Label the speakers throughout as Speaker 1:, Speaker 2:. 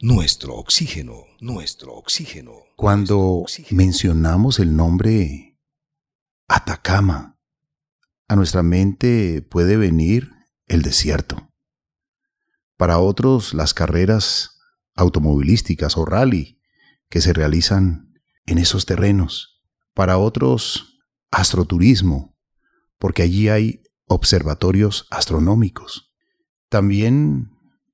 Speaker 1: nuestro oxígeno, nuestro oxígeno.
Speaker 2: Cuando mencionamos el nombre Atacama, a nuestra mente puede venir el desierto. Para otros, las carreras automovilísticas o rally que se realizan en esos terrenos. Para otros, astroturismo, porque allí hay observatorios astronómicos. También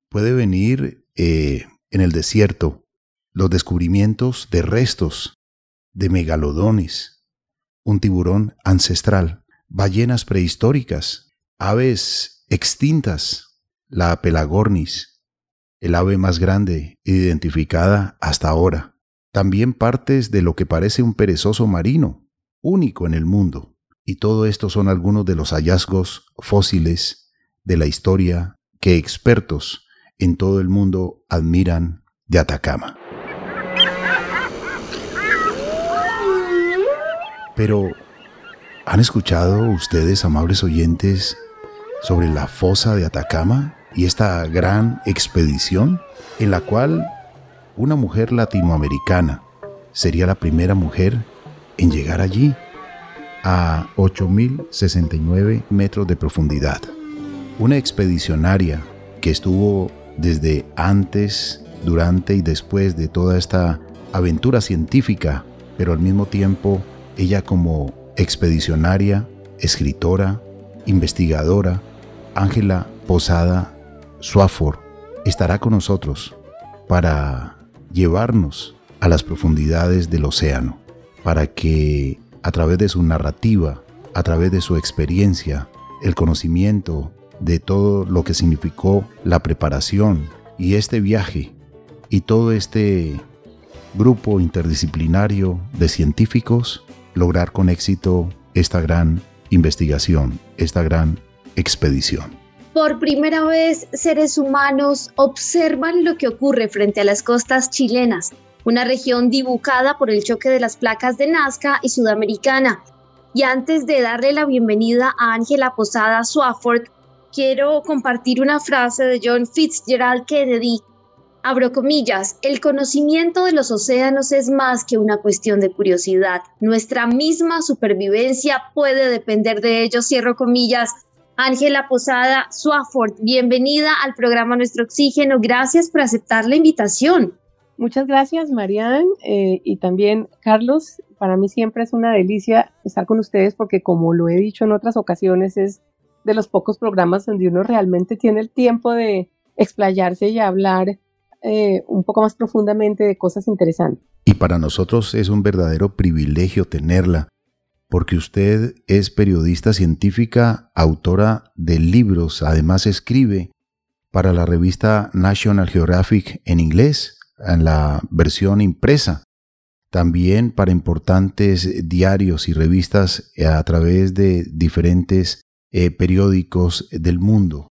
Speaker 2: puede venir eh, en el desierto los descubrimientos de restos de megalodones, un tiburón ancestral, ballenas prehistóricas, aves extintas, la pelagornis, el ave más grande identificada hasta ahora, también partes de lo que parece un perezoso marino, único en el mundo. Y todo esto son algunos de los hallazgos fósiles de la historia que expertos en todo el mundo admiran de Atacama. Pero, ¿han escuchado ustedes, amables oyentes, sobre la fosa de Atacama y esta gran expedición en la cual una mujer latinoamericana sería la primera mujer en llegar allí a 8.069 metros de profundidad? Una expedicionaria que estuvo desde antes, durante y después de toda esta aventura científica, pero al mismo tiempo ella como expedicionaria, escritora, investigadora, Ángela Posada Swafford, estará con nosotros para llevarnos a las profundidades del océano, para que a través de su narrativa, a través de su experiencia, el conocimiento de todo lo que significó la preparación y este viaje y todo este grupo interdisciplinario de científicos lograr con éxito esta gran investigación, esta gran expedición.
Speaker 3: Por primera vez, seres humanos observan lo que ocurre frente a las costas chilenas, una región dibujada por el choque de las placas de Nazca y Sudamericana. Y antes de darle la bienvenida a Ángela Posada Swafford, quiero compartir una frase de John Fitzgerald Kennedy. Abro comillas, el conocimiento de los océanos es más que una cuestión de curiosidad. Nuestra misma supervivencia puede depender de ellos, cierro comillas. Ángela Posada Swafford, bienvenida al programa Nuestro Oxígeno. Gracias por aceptar la invitación.
Speaker 4: Muchas gracias, Marianne, eh, y también Carlos. Para mí siempre es una delicia estar con ustedes porque, como lo he dicho en otras ocasiones, es de los pocos programas donde uno realmente tiene el tiempo de explayarse y hablar eh, un poco más profundamente de cosas interesantes.
Speaker 2: Y para nosotros es un verdadero privilegio tenerla, porque usted es periodista científica, autora de libros, además escribe para la revista National Geographic en inglés, en la versión impresa, también para importantes diarios y revistas a través de diferentes eh, periódicos del mundo.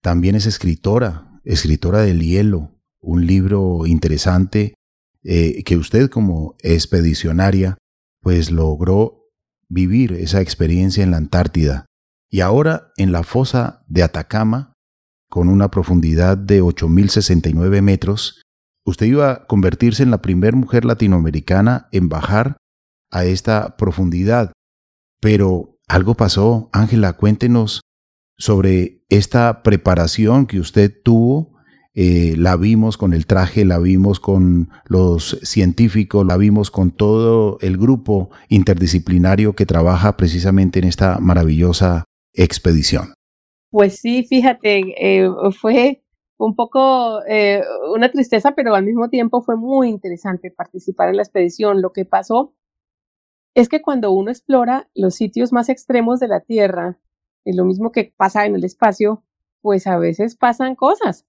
Speaker 2: También es escritora, escritora del hielo, un libro interesante eh, que usted como expedicionaria pues logró vivir esa experiencia en la Antártida y ahora en la fosa de Atacama con una profundidad de 8.069 metros, usted iba a convertirse en la primera mujer latinoamericana en bajar a esta profundidad. Pero algo pasó. Ángela, cuéntenos sobre esta preparación que usted tuvo. Eh, la vimos con el traje, la vimos con los científicos, la vimos con todo el grupo interdisciplinario que trabaja precisamente en esta maravillosa expedición.
Speaker 4: Pues sí, fíjate, eh, fue un poco eh, una tristeza, pero al mismo tiempo fue muy interesante participar en la expedición. Lo que pasó es que cuando uno explora los sitios más extremos de la Tierra, es lo mismo que pasa en el espacio, pues a veces pasan cosas.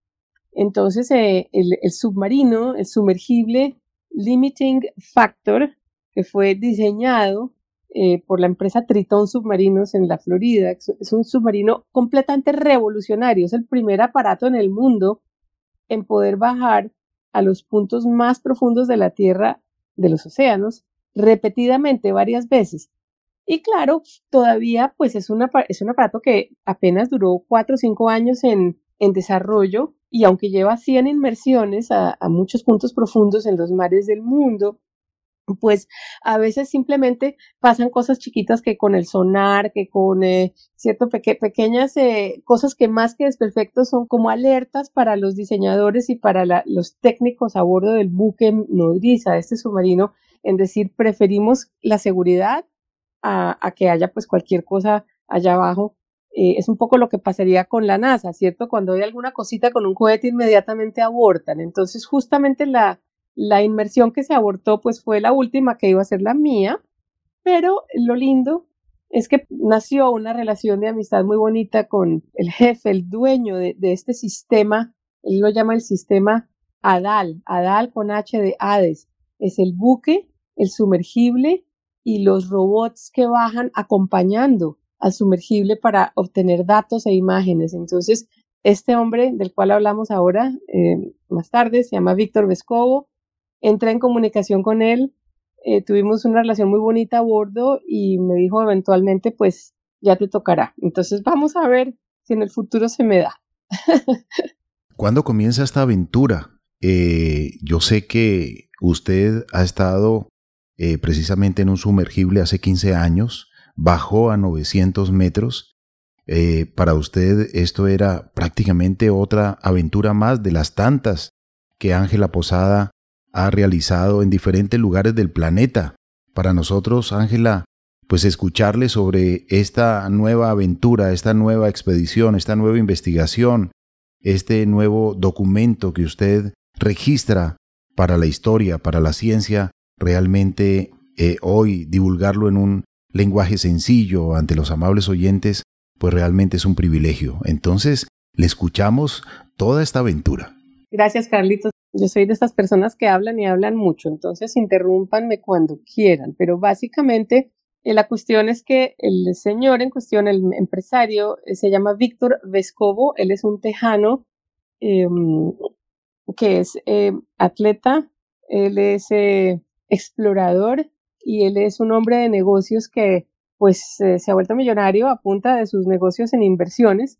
Speaker 4: Entonces, eh, el, submarino, el sumergible Limiting Factor, que fue diseñado eh, por la empresa Triton Submarinos en la Florida, es un submarino completamente revolucionario, es el primer aparato en el mundo en poder bajar a los puntos más profundos de la Tierra, de los océanos, repetidamente varias veces. Y claro, todavía pues es, una, es un aparato que apenas duró cuatro o cinco años en, en desarrollo y aunque lleva 100 inmersiones a, muchos puntos profundos en los mares del mundo, pues a veces simplemente pasan cosas chiquitas que con el sonar, que con eh, cierto pequeñas eh, cosas que más que desperfectos son como alertas para los diseñadores y para los técnicos a bordo del buque nodriza, este submarino, en decir, preferimos la seguridad a, que haya pues cualquier cosa allá abajo eh, es un poco lo que pasaría con la NASA, ¿cierto? Cuando hay alguna cosita con un cohete inmediatamente abortan. Entonces, justamente la, la inmersión que se abortó, pues fue la última que iba a ser la mía, pero lo lindo es que nació una relación de amistad muy bonita con el jefe, el dueño de, de este sistema, él lo llama el sistema ADAL, ADAL con H de Hades, es el buque, el sumergible y los robots que bajan acompañando al sumergible para obtener datos e imágenes. Entonces, este hombre del cual hablamos ahora, eh, más tarde, se llama Víctor Vescovo, entra en comunicación con él, eh, tuvimos una relación muy bonita a bordo y me dijo eventualmente, pues ya te tocará. Entonces, vamos a ver si en el futuro se me da.
Speaker 2: ¿Cuándo comienza esta aventura? Eh, yo sé que usted ha estado precisamente en un sumergible hace 15 años bajó a 900 metros. Eh, para usted esto era prácticamente otra aventura más de las tantas que Ángela Posada ha realizado en diferentes lugares del planeta. Para nosotros, Ángela, pues escucharle sobre esta nueva aventura, esta nueva expedición, esta nueva investigación, este nuevo documento que usted registra para la historia, para la ciencia, realmente eh, hoy divulgarlo en un lenguaje sencillo ante los amables oyentes, pues realmente es un privilegio. Entonces, le escuchamos toda esta aventura.
Speaker 4: Gracias, Carlitos. Yo soy de estas personas que hablan y hablan mucho, entonces interrúmpanme cuando quieran, pero básicamente eh, la cuestión es que el señor en cuestión, el empresario, eh, se llama Víctor Vescovo, él es un tejano em, que es atleta, él es explorador y él es un hombre de negocios que pues eh, se ha vuelto millonario a punta de sus negocios en inversiones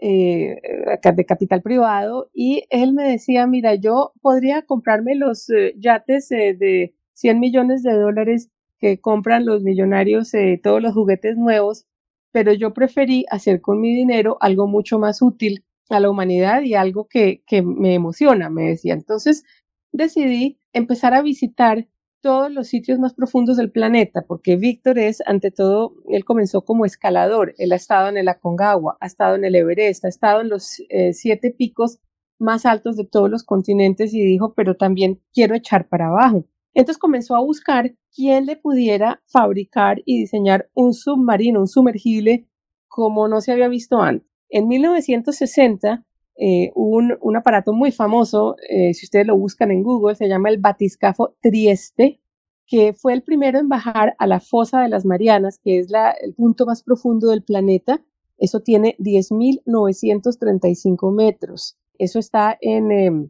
Speaker 4: eh, de capital privado y él me decía, mira, yo podría comprarme los eh, yates de 100 millones de dólares que compran los millonarios, todos los juguetes nuevos, pero yo preferí hacer con mi dinero algo mucho más útil a la humanidad y algo que, que me emociona, me decía. Entonces decidí empezar a visitar todos los sitios más profundos del planeta, porque Víctor es, ante todo, él comenzó como escalador, él ha estado en el Aconcagua, ha estado en el Everest, ha estado en los eh, siete picos más altos de todos los continentes y dijo, pero también quiero echar para abajo. Entonces comenzó a buscar quién le pudiera fabricar y diseñar un submarino, un sumergible, como no se había visto antes. En 1960, eh, un, un, aparato muy famoso, eh, si ustedes lo buscan en Google, se llama el batiscafo Trieste, que fue el primero en bajar a la fosa de las Marianas, que es la, el punto más profundo del planeta. Eso tiene 10.935 metros. Eso está en, eh,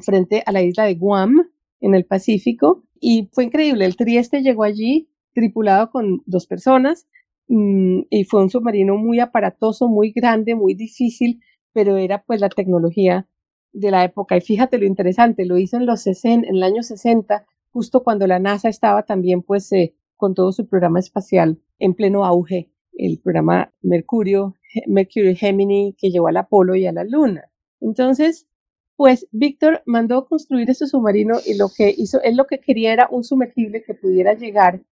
Speaker 4: frente a la isla de Guam, en el Pacífico, y fue increíble. El Trieste llegó allí tripulado con dos personas mm, y fue un submarino muy aparatoso, muy grande, muy difícil pero era pues la tecnología de la época. Y fíjate lo interesante, lo hizo en los 60, en el año 60, justo cuando la NASA estaba también pues eh, con todo su programa espacial en pleno auge, el programa Mercurio, Mercury Gemini que llevó al Apolo y a la Luna. Entonces, pues Víctor mandó construir ese submarino y lo que hizo, él lo que quería era un sumergible que pudiera llegar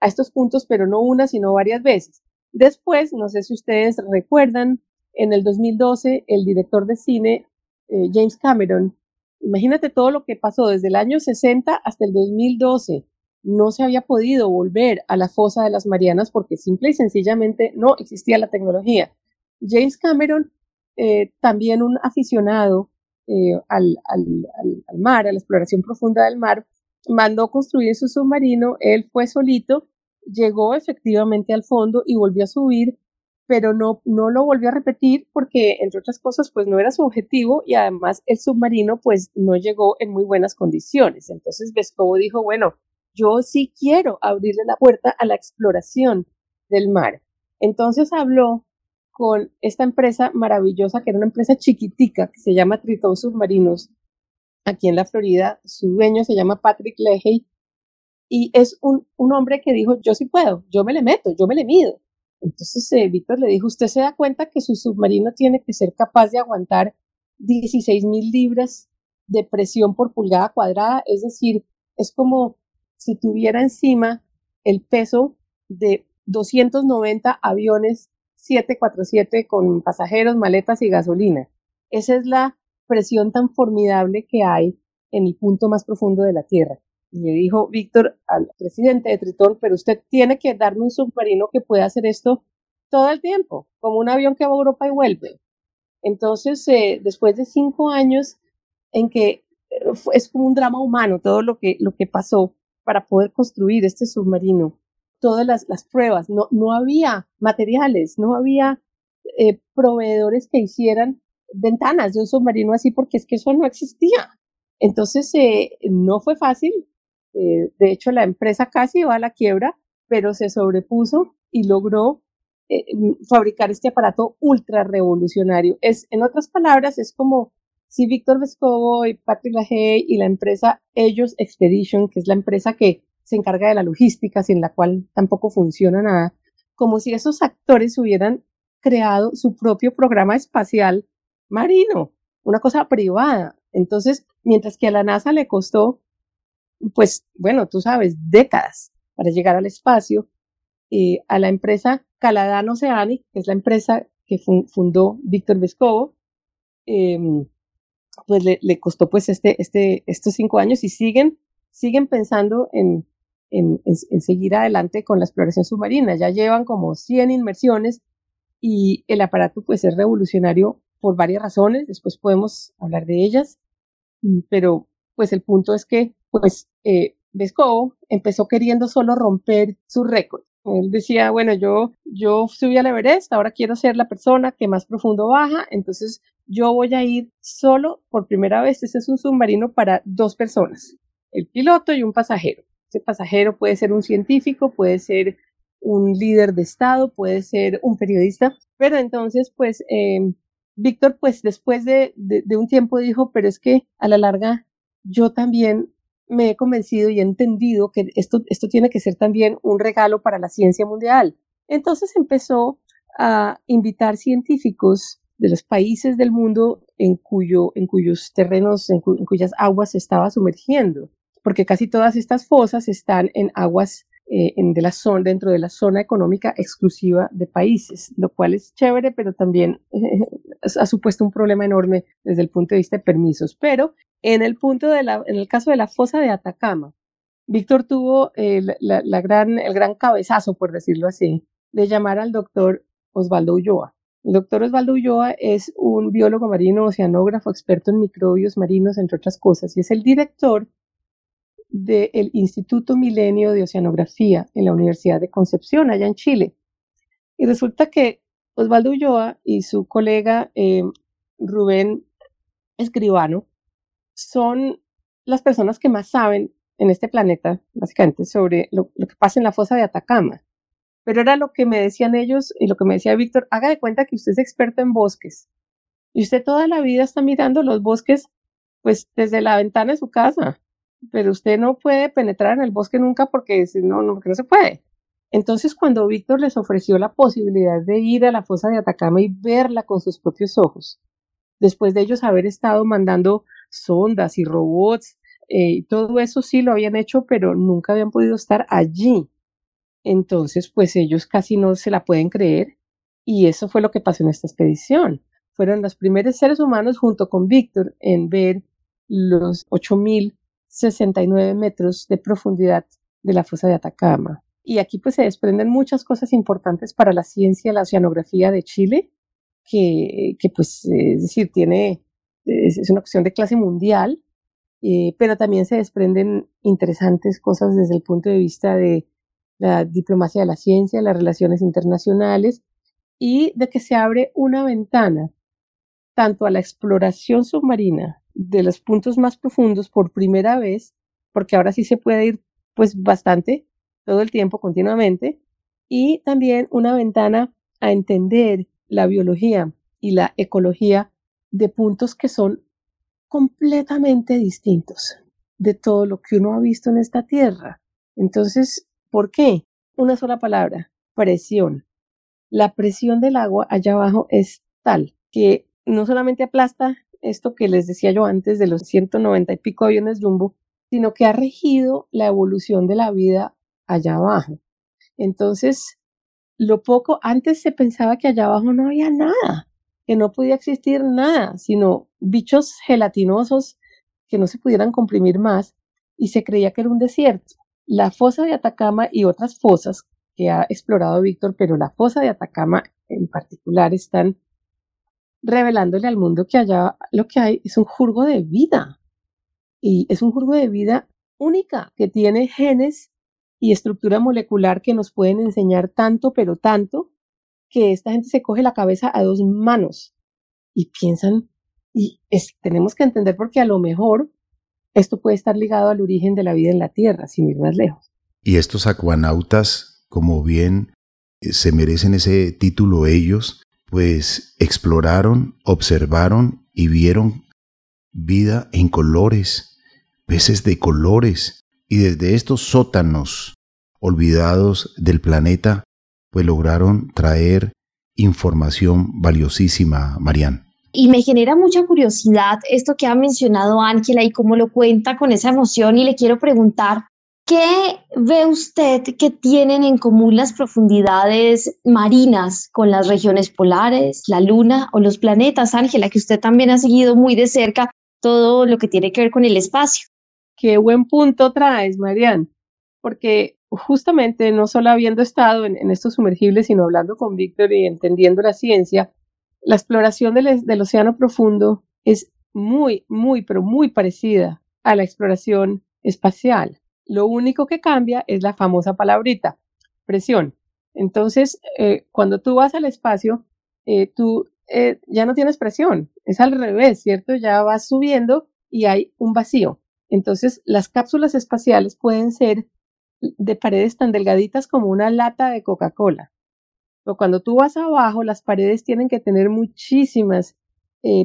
Speaker 4: a estos puntos, pero no una, sino varias veces. Después, no sé si ustedes recuerdan, en el 2012 el director de cine eh, James Cameron. Imagínate todo lo que pasó desde el año 60 hasta el 2012. No se había podido volver a la fosa de las Marianas porque simple y sencillamente no existía la tecnología. James Cameron, eh, también un aficionado eh, al, al mar, a la exploración profunda del mar, mandó construir su submarino. Él fue solito, llegó efectivamente al fondo y volvió a subir pero no, no lo volvió a repetir porque, entre otras cosas, pues no era su objetivo y además el submarino pues no llegó en muy buenas condiciones. Entonces Vescovo dijo, bueno, yo sí quiero abrirle la puerta a la exploración del mar. Entonces habló con esta empresa maravillosa, que era una empresa chiquitica, que se llama Tritón Submarinos, aquí en la Florida. Su dueño se llama Patrick Lehey y es un, un hombre que dijo, yo sí puedo, yo me le meto, yo me le mido. Entonces eh, Víctor le dijo, usted se da cuenta que su submarino tiene que ser capaz de aguantar 16 mil libras de presión por pulgada cuadrada, es decir, es como si tuviera encima el peso de 290 aviones 747 con pasajeros, maletas y gasolina. Esa es la presión tan formidable que hay en el punto más profundo de la Tierra. Le dijo Víctor al presidente de Tritón, pero usted tiene que darme un submarino que pueda hacer esto todo el tiempo, como un avión que va a Europa y vuelve. Entonces, eh, después de cinco años en que eh, es como un drama humano todo lo que, lo que pasó para poder construir este submarino, todas las, las pruebas, no, no había materiales, no había eh, proveedores que hicieran ventanas de un submarino así porque es que eso no existía. Entonces, no fue fácil, eh, de hecho, la empresa casi iba a la quiebra, pero se sobrepuso y logró eh, fabricar este aparato ultra revolucionario. Es, en otras palabras, es como si Víctor Vescovo y Patrick Lahey y la empresa Ellos Expedition, que es la empresa que se encarga de la logística, sin la cual tampoco funciona nada, como si esos actores hubieran creado su propio programa espacial marino, una cosa privada. Entonces, mientras que a la NASA le costó pues bueno, tú sabes, décadas para llegar al espacio, eh, a la empresa Caladan Oceanic, que es la empresa que fundó Víctor Vescovo, em, pues le, costó pues este, este, estos cinco años y siguen, siguen pensando en, en, en, seguir adelante con la exploración submarina. Ya llevan como 100 inmersiones y el aparato pues es revolucionario por varias razones, después podemos hablar de ellas, pero pues el punto es que pues eh, empezó queriendo solo romper su récord. Él decía, bueno, yo, yo subí al Everest, ahora quiero ser la persona que más profundo baja, entonces yo voy a ir solo por primera vez. Ese es un submarino para dos personas, el piloto y un pasajero. Ese pasajero puede ser un científico, puede ser un líder de Estado, puede ser un periodista, pero entonces, pues, eh, Víctor, pues después de, de, un tiempo dijo, pero es que a la larga yo también me he convencido y he entendido que esto, esto tiene que ser también un regalo para la ciencia mundial. Entonces empezó a invitar científicos de los países del mundo en, cuyo, en cuyos terrenos, en, cuyas aguas se estaba sumergiendo, porque casi todas estas fosas están en aguas eh, en de la zona, dentro de la zona económica exclusiva de países, lo cual es chévere, pero también ha supuesto un problema enorme desde el punto de vista de permisos. Pero en el punto de la, en el caso de la fosa de Atacama, Víctor tuvo la, gran, el gran cabezazo, por decirlo así, de llamar al doctor Osvaldo Ulloa. El doctor Osvaldo Ulloa es un biólogo marino, oceanógrafo, experto en microbios marinos, entre otras cosas, y es el director del Instituto Milenio de Oceanografía en la Universidad de Concepción, allá en Chile. Y resulta que Osvaldo Ulloa y su colega eh, Rubén Escribano son las personas que más saben en este planeta, básicamente, sobre lo, que pasa en la fosa de Atacama. Pero era lo que me decían ellos y lo que me decía Víctor, haga de cuenta que usted es experto en bosques. Y usted toda la vida está mirando los bosques, pues desde la ventana de su casa. Pero usted no puede penetrar en el bosque nunca porque no, no, porque no se puede. Entonces, cuando Víctor les ofreció la posibilidad de ir a la fosa de Atacama y verla con sus propios ojos, después de ellos haber estado mandando sondas y robots, eh, todo eso sí lo habían hecho, pero nunca habían podido estar allí. Entonces, pues ellos casi no se la pueden creer y eso fue lo que pasó en esta expedición. Fueron los primeros seres humanos junto con Víctor en ver los 8.069 metros de profundidad de la fosa de Atacama. Y aquí pues se desprenden muchas cosas importantes para la ciencia, la oceanografía de Chile, que, que pues es decir, tiene es, una cuestión de clase mundial, eh, pero también se desprenden interesantes cosas desde el punto de vista de la diplomacia de la ciencia, las relaciones internacionales y de que se abre una ventana tanto a la exploración submarina de los puntos más profundos por primera vez, porque ahora sí se puede ir pues bastante, todo el tiempo, continuamente, y también una ventana a entender la biología y la ecología de puntos que son completamente distintos de todo lo que uno ha visto en esta tierra. Entonces, ¿por qué? Una sola palabra, presión. La presión del agua allá abajo es tal que no solamente aplasta esto que les decía yo antes de los 190 y pico aviones jumbo, sino que ha regido la evolución de la vida allá abajo. Entonces, lo poco, antes se pensaba que allá abajo no había nada, que no podía existir nada, sino bichos gelatinosos que no se pudieran comprimir más y se creía que era un desierto. La fosa de Atacama y otras fosas que ha explorado Víctor, pero la fosa de Atacama en particular están revelándole al mundo que allá lo que hay es un jurgo de vida. Y es un jurgo de vida única, que tiene genes y estructura molecular que nos pueden enseñar tanto, pero tanto, que esta gente se coge la cabeza a dos manos y piensan, y tenemos que entender porque a lo mejor esto puede estar ligado al origen de la vida en la Tierra, sin ir más lejos.
Speaker 2: Y estos acuanautas, como bien eh, se merecen ese título ellos, pues exploraron, observaron y vieron vida en colores, peces de colores, y desde estos sótanos olvidados del planeta, pues lograron traer información valiosísima, Marian.
Speaker 3: Y me genera mucha curiosidad esto que ha mencionado Ángela y cómo lo cuenta con esa emoción y le quiero preguntar, ¿Qué ve usted que tienen en común las profundidades marinas con las regiones polares, la luna o los planetas, Ángela, que usted también ha seguido muy de cerca todo lo que tiene que ver con el espacio?
Speaker 4: Qué buen punto traes, Marian, porque justamente no solo habiendo estado en, estos sumergibles, sino hablando con Víctor y entendiendo la ciencia, la exploración del, del océano profundo es muy, muy, pero muy parecida a la exploración espacial. Lo único que cambia es la famosa palabrita, presión. Entonces, eh, cuando tú vas al espacio, eh, tú eh, ya no tienes presión, es al revés, ¿cierto? Ya vas subiendo y hay un vacío. Entonces, las cápsulas espaciales pueden ser de paredes tan delgaditas como una lata de Coca-Cola. Pero cuando tú vas abajo, las paredes tienen que tener muchísimas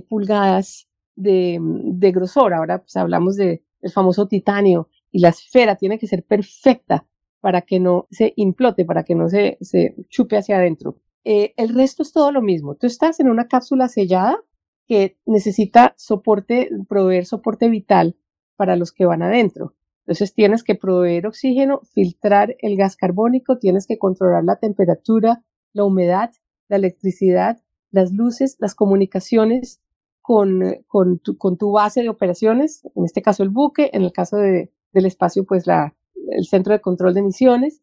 Speaker 4: pulgadas de, de, grosor. Ahora pues, hablamos del famoso titanio y la esfera tiene que ser perfecta para que no se implote, para que no se, se chupe hacia adentro. Eh, el resto es todo lo mismo. Tú estás en una cápsula sellada que necesita soporte, proveer soporte vital para los que van adentro. Entonces tienes que proveer oxígeno, filtrar el gas carbónico, tienes que controlar la temperatura, la humedad, la electricidad, las luces, las comunicaciones con, con, tu, con tu base de operaciones, en este caso el buque, en el caso de, del espacio, pues la, el centro de control de emisiones.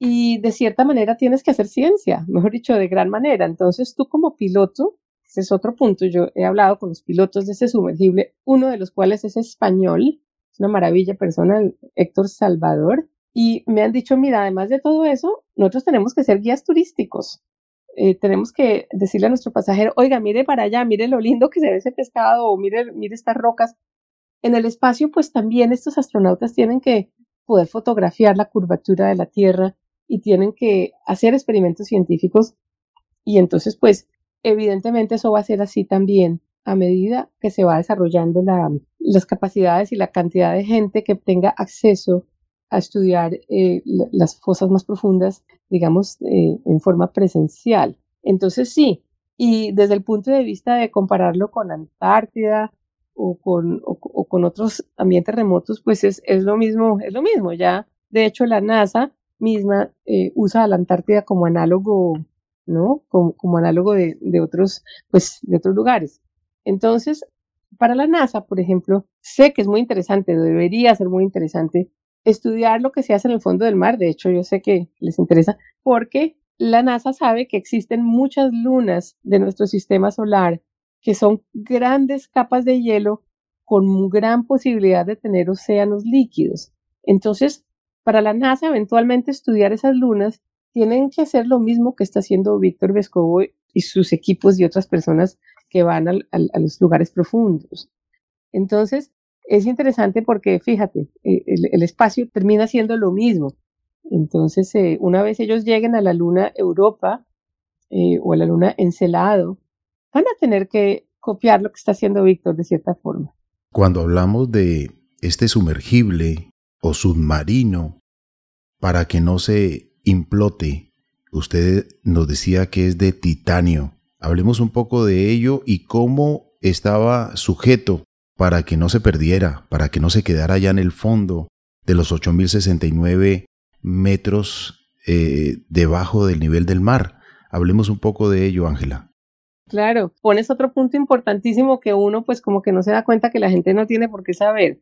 Speaker 4: Y de cierta manera tienes que hacer ciencia, mejor dicho, de gran manera. Entonces tú como piloto, ese es otro punto, yo he hablado con los pilotos de ese sumergible, uno de los cuales es español, es una maravilla persona, Héctor Salvador, y me han dicho, mira, además de todo eso, nosotros tenemos que ser guías turísticos. Eh, tenemos que decirle a nuestro pasajero, oiga, mire para allá, mire lo lindo que se ve ese pescado, o mire, mire estas rocas, en el espacio, pues también estos astronautas tienen que poder fotografiar la curvatura de la Tierra y tienen que hacer experimentos científicos y entonces, pues, evidentemente eso va a ser así también a medida que se va desarrollando la, las capacidades y la cantidad de gente que tenga acceso a estudiar eh, las fosas más profundas, digamos, eh, en forma presencial. Entonces, sí, y desde el punto de vista de compararlo con Antártida o con, o, con otros ambientes remotos, pues es, es, lo mismo, es lo mismo. Ya, de hecho, la NASA misma eh, usa a la Antártida como análogo, ¿no? Como, como análogo de, de, otros, pues, de otros lugares. Entonces, para la NASA, por ejemplo, sé que es muy interesante, debería ser muy interesante estudiar lo que se hace en el fondo del mar. De hecho, yo sé que les interesa porque la NASA sabe que existen muchas lunas de nuestro sistema solar que son grandes capas de hielo con gran posibilidad de tener océanos líquidos. Entonces, para la NASA eventualmente estudiar esas lunas, tienen que hacer lo mismo que está haciendo Víctor Vescovo y sus equipos y otras personas que van a los lugares profundos. Entonces, es interesante porque, fíjate, eh, el, espacio termina siendo lo mismo. Entonces, eh, una vez ellos lleguen a la luna Europa, eh, o a la luna Encelado, van a tener que copiar lo que está haciendo Víctor de cierta forma.
Speaker 2: Cuando hablamos de este sumergible o submarino, para que no se implote, usted nos decía que es de titanio. Hablemos un poco de ello y cómo estaba sujeto para que no se perdiera, para que no se quedara allá en el fondo de los 8.069 metros eh, debajo del nivel del mar. Hablemos un poco de ello, Ángela.
Speaker 4: Claro, pones otro punto importantísimo que uno pues como que no se da cuenta que la gente no tiene por qué saber.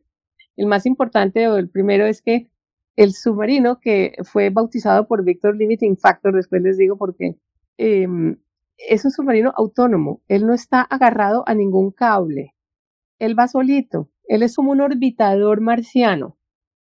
Speaker 4: El más importante o el primero es que el submarino que fue bautizado por Victor Limiting Factor, después les digo porque em, es un submarino autónomo, él no está agarrado a ningún cable, él va solito, él es como un orbitador marciano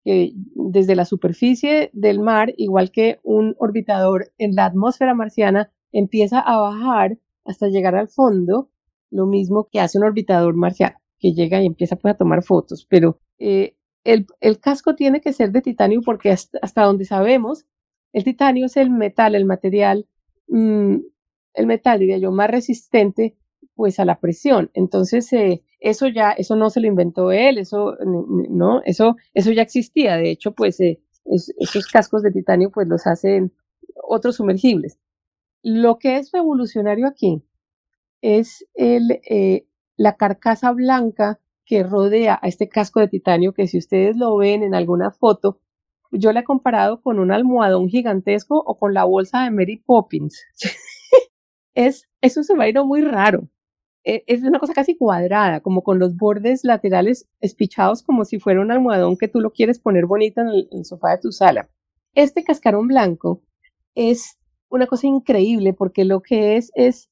Speaker 4: que desde la superficie del mar, igual que un orbitador en la atmósfera marciana, empieza a bajar hasta llegar al fondo, lo mismo que hace un orbitador marciano, que llega y empieza pues, a tomar fotos. Pero eh, el, casco tiene que ser de titanio porque hasta, donde sabemos, el titanio es el metal, el material, mm, el metal, diría yo, más resistente pues a la presión. Entonces, eh, eso ya, eso no se lo inventó él, eso, no, eso, eso ya existía. De hecho, pues eh, esos cascos de titanio pues los hacen otros sumergibles. Lo que es revolucionario aquí es el, eh, la carcasa blanca que rodea a este casco de titanio, que si ustedes lo ven en alguna foto, yo la he comparado con un almohadón gigantesco o con la bolsa de Mary Poppins. es, es un submarino muy raro. E, es una cosa casi cuadrada, como con los bordes laterales espichados como si fuera un almohadón que tú lo quieres poner bonito en el sofá de tu sala. Este cascarón blanco es una cosa increíble porque lo que es es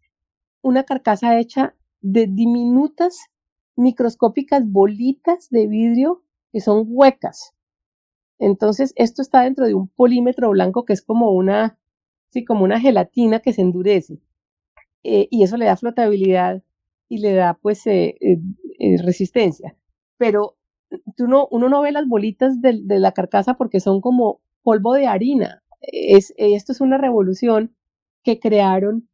Speaker 4: una carcasa hecha de diminutas, microscópicas bolitas de vidrio que son huecas. Entonces, esto está dentro de un polímetro blanco que es como una, sí, como una gelatina que se endurece. Eh, y eso le da flotabilidad y le da, pues, eh, eh, resistencia. Pero tú no, uno no ve las bolitas de, de la carcasa porque son como polvo de harina es, esto es una revolución que crearon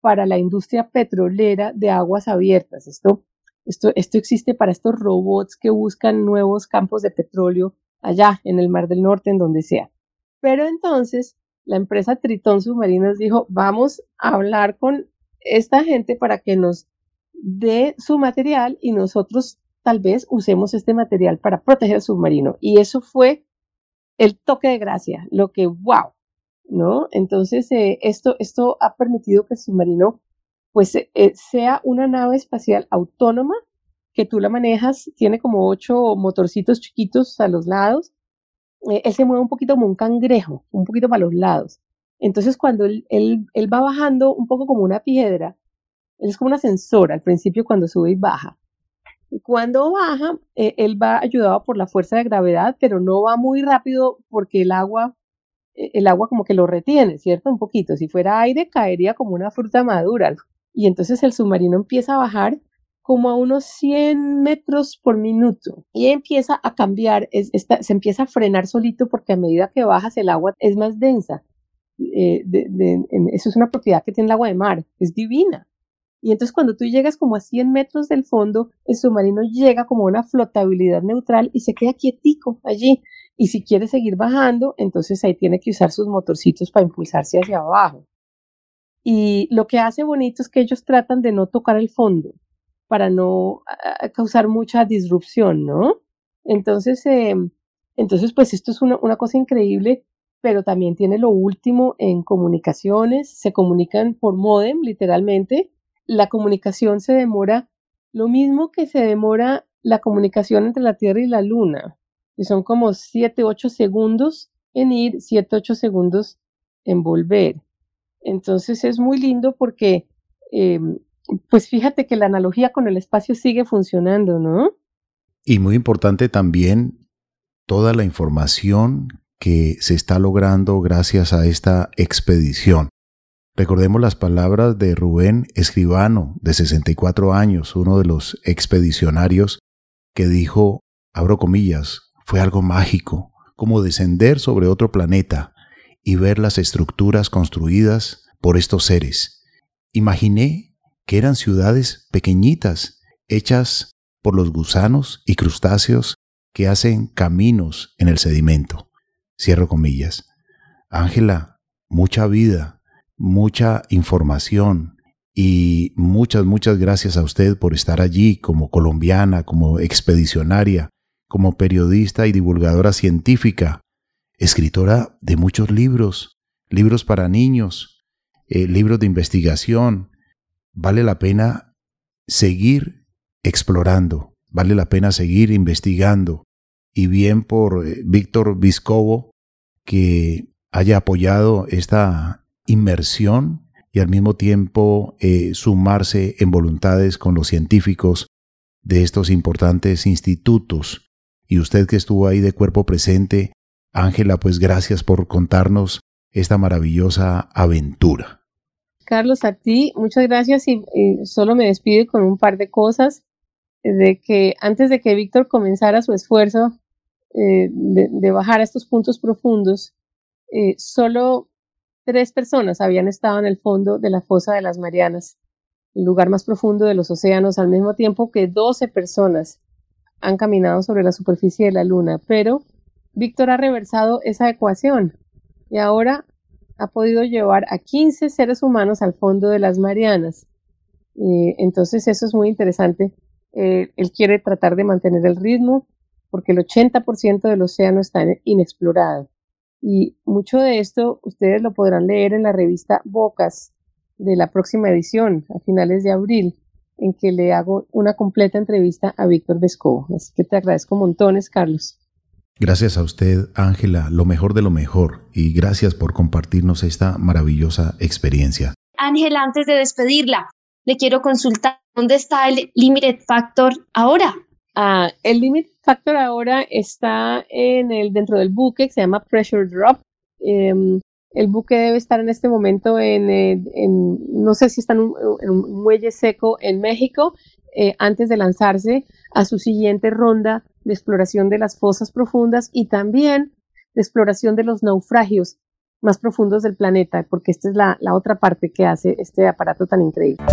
Speaker 4: para la industria petrolera de aguas abiertas. Esto, esto, esto existe para estos robots que buscan nuevos campos de petróleo allá en el Mar del Norte, en donde sea. Pero entonces la empresa Tritón Submarinos dijo, vamos a hablar con esta gente para que nos dé su material y nosotros tal vez usemos este material para proteger el submarino. Y eso fue el toque de gracia, lo que, wow, ¿no? Entonces, eh, esto, esto ha permitido que el submarino, pues, eh, eh, sea una nave espacial autónoma, que tú la manejas, tiene como ocho motorcitos chiquitos a los lados, él se mueve un poquito como un cangrejo, un poquito para los lados. Entonces, cuando él, él, él va bajando un poco como una piedra, él es como un ascensor al principio cuando sube y baja. Cuando baja, eh, él va ayudado por la fuerza de gravedad, pero no va muy rápido porque el agua, eh, el agua como que lo retiene, ¿cierto? Un poquito. Si fuera aire, caería como una fruta madura. Y entonces el submarino empieza a bajar como a unos 100 metros por minuto y empieza a cambiar, se empieza a frenar solito porque a medida que bajas el agua es más densa. Eh, eso es una propiedad que tiene el agua de mar, es divina. Y entonces cuando tú llegas como a 100 metros del fondo, el submarino llega como a una flotabilidad neutral y se queda quietico allí. Y si quiere seguir bajando, entonces ahí tiene que usar sus motorcitos para impulsarse hacia abajo. Y lo que hace bonito es que ellos tratan de no tocar el fondo para no causar mucha disrupción, ¿no? Entonces, eh, entonces pues esto es una, una cosa increíble, pero también tiene lo último en comunicaciones, se comunican por modem literalmente, la comunicación se demora lo mismo que se demora la comunicación entre la Tierra y la Luna, que son como 7, 8 segundos en ir, 7, 8 segundos en volver. Entonces es muy lindo porque, em, pues fíjate que la analogía con el espacio sigue funcionando, ¿no?
Speaker 2: Y muy importante también toda la información que se está logrando gracias a esta expedición. Recordemos las palabras de Rubén Escribano, de 64 años, uno de los expedicionarios, que dijo, abro comillas, fue algo mágico, como descender sobre otro planeta y ver las estructuras construidas por estos seres. imaginé que eran ciudades pequeñitas, hechas por los gusanos y crustáceos que hacen caminos en el sedimento. Cierro comillas. Ángela, mucha vida, mucha información y muchas, muchas gracias a usted por estar allí como colombiana, como expedicionaria, como periodista y divulgadora científica, escritora de muchos libros, libros para niños, eh, libros de investigación. Vale la pena seguir explorando, vale la pena seguir investigando. Y bien por eh, Víctor Viscovo, que haya apoyado esta inmersión y al mismo tiempo eh, sumarse en voluntades con los científicos de estos importantes institutos. Y usted que estuvo ahí de cuerpo presente, Ángela, pues gracias por contarnos esta maravillosa aventura.
Speaker 4: Carlos, a ti muchas gracias y, solo me despido con un par de cosas de que antes de que Víctor comenzara su esfuerzo eh, de, bajar a estos puntos profundos, eh, solo tres personas habían estado en el fondo de la fosa de las Marianas, el lugar más profundo de los océanos, al mismo tiempo que 12 personas han caminado sobre la superficie de la Luna, pero Víctor ha reversado esa ecuación y ahora ha podido llevar a 15 seres humanos al fondo de las Marianas. Eh, entonces eso es muy interesante. Eh, él quiere tratar de mantener el ritmo porque el 80% del océano está inexplorado. Y mucho de esto ustedes lo podrán leer en la revista Bocas de la próxima edición, a finales de abril, en que le hago una completa entrevista a Víctor Vescovo. Así que te agradezco montones, Carlos.
Speaker 2: Gracias a usted, Ángela, lo mejor de lo mejor, y gracias por compartirnos esta maravillosa experiencia.
Speaker 3: Ángela, antes de despedirla, le quiero consultar dónde está el Limited Factor ahora.
Speaker 4: Ah, el Limit Factor ahora está en el, dentro del buque que se llama Pressure Drop. Em, el buque debe estar en este momento en, no sé si está en un, muelle seco en México, eh, antes de lanzarse a su siguiente ronda de exploración de las fosas profundas y también de exploración de los naufragios más profundos del planeta, porque esta es la, la otra parte que hace este aparato tan increíble.